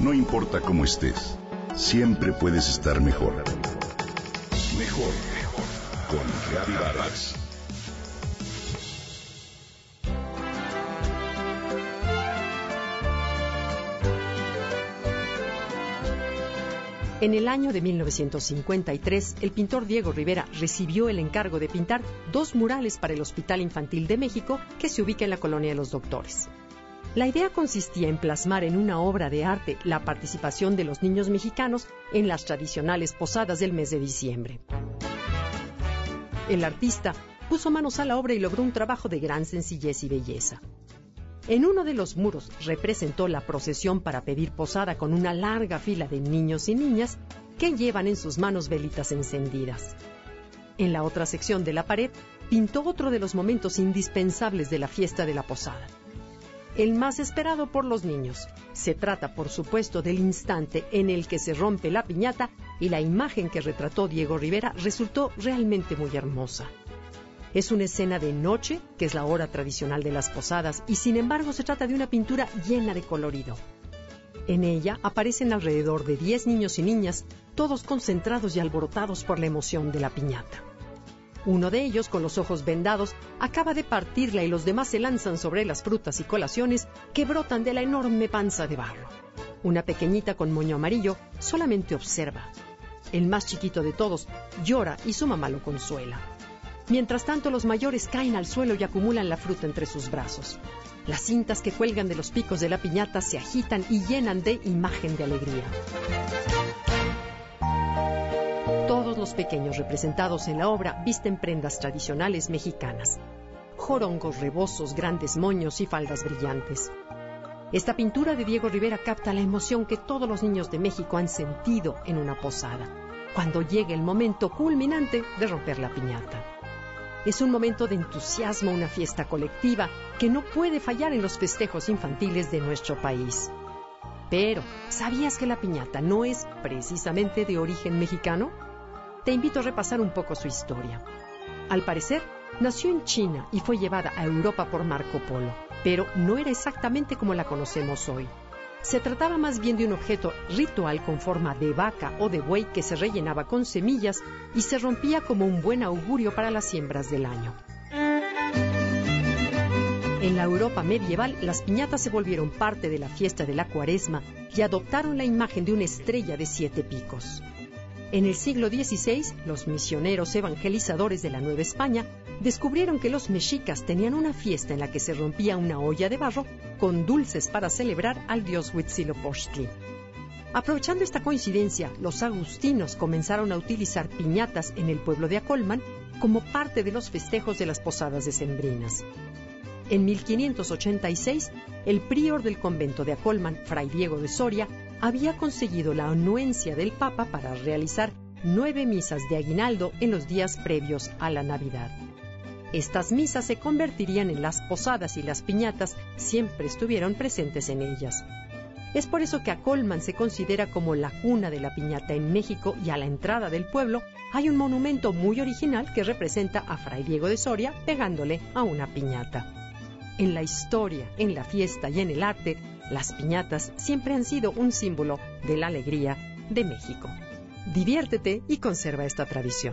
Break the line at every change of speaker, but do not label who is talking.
No importa cómo estés, siempre puedes estar mejor. Mejor, mejor. Con Reavivadas.
En el año de 1953, el pintor Diego Rivera recibió el encargo de pintar dos murales para el Hospital Infantil de México que se ubica en la colonia de los Doctores. La idea consistía en plasmar en una obra de arte la participación de los niños mexicanos en las tradicionales posadas del mes de diciembre. El artista puso manos a la obra y logró un trabajo de gran sencillez y belleza. En uno de los muros representó la procesión para pedir posada con una larga fila de niños y niñas que llevan en sus manos velitas encendidas. En la otra sección de la pared pintó otro de los momentos indispensables de la fiesta de la posada. El más esperado por los niños. Se trata, por supuesto, del instante en el que se rompe la piñata y la imagen que retrató Diego Rivera resultó realmente muy hermosa. Es una escena de noche, que es la hora tradicional de las posadas, y sin embargo se trata de una pintura llena de colorido. En ella aparecen alrededor de 10 niños y niñas, todos concentrados y alborotados por la emoción de la piñata. Uno de ellos, con los ojos vendados, acaba de partirla y los demás se lanzan sobre las frutas y colaciones que brotan de la enorme panza de barro. Una pequeñita con moño amarillo solamente observa. El más chiquito de todos llora y su mamá lo consuela. Mientras tanto, los mayores caen al suelo y acumulan la fruta entre sus brazos. Las cintas que cuelgan de los picos de la piñata se agitan y llenan de imagen de alegría. Los pequeños representados en la obra visten prendas tradicionales mexicanas. Jorongos, rebozos, grandes moños y faldas brillantes. Esta pintura de Diego Rivera capta la emoción que todos los niños de México han sentido en una posada, cuando llega el momento culminante de romper la piñata. Es un momento de entusiasmo, una fiesta colectiva que no puede fallar en los festejos infantiles de nuestro país. Pero, ¿sabías que la piñata no es precisamente de origen mexicano? Te invito a repasar un poco su historia. Al parecer, nació en China y fue llevada a Europa por Marco Polo, pero no era exactamente como la conocemos hoy. Se trataba más bien de un objeto ritual con forma de vaca o de buey que se rellenaba con semillas y se rompía como un buen augurio para las siembras del año. En la Europa medieval, las piñatas se volvieron parte de la fiesta de la cuaresma y adoptaron la imagen de una estrella de siete picos. En el siglo XVI, los misioneros evangelizadores de la Nueva España descubrieron que los mexicas tenían una fiesta en la que se rompía una olla de barro con dulces para celebrar al dios Huitzilopochtli. Aprovechando esta coincidencia, los agustinos comenzaron a utilizar piñatas en el pueblo de Acolman como parte de los festejos de las posadas decembrinas. En 1586, el prior del convento de Acolman, Fray Diego de Soria, había conseguido la anuencia del Papa para realizar nueve misas de aguinaldo en los días previos a la Navidad. Estas misas se convertirían en las posadas y las piñatas siempre estuvieron presentes en ellas. Es por eso que a Colman se considera como la cuna de la piñata en México y a la entrada del pueblo hay un monumento muy original que representa a Fray Diego de Soria pegándole a una piñata. En la historia, en la fiesta y en el arte, las piñatas siempre han sido un símbolo de la alegría de México. Diviértete y conserva esta tradición.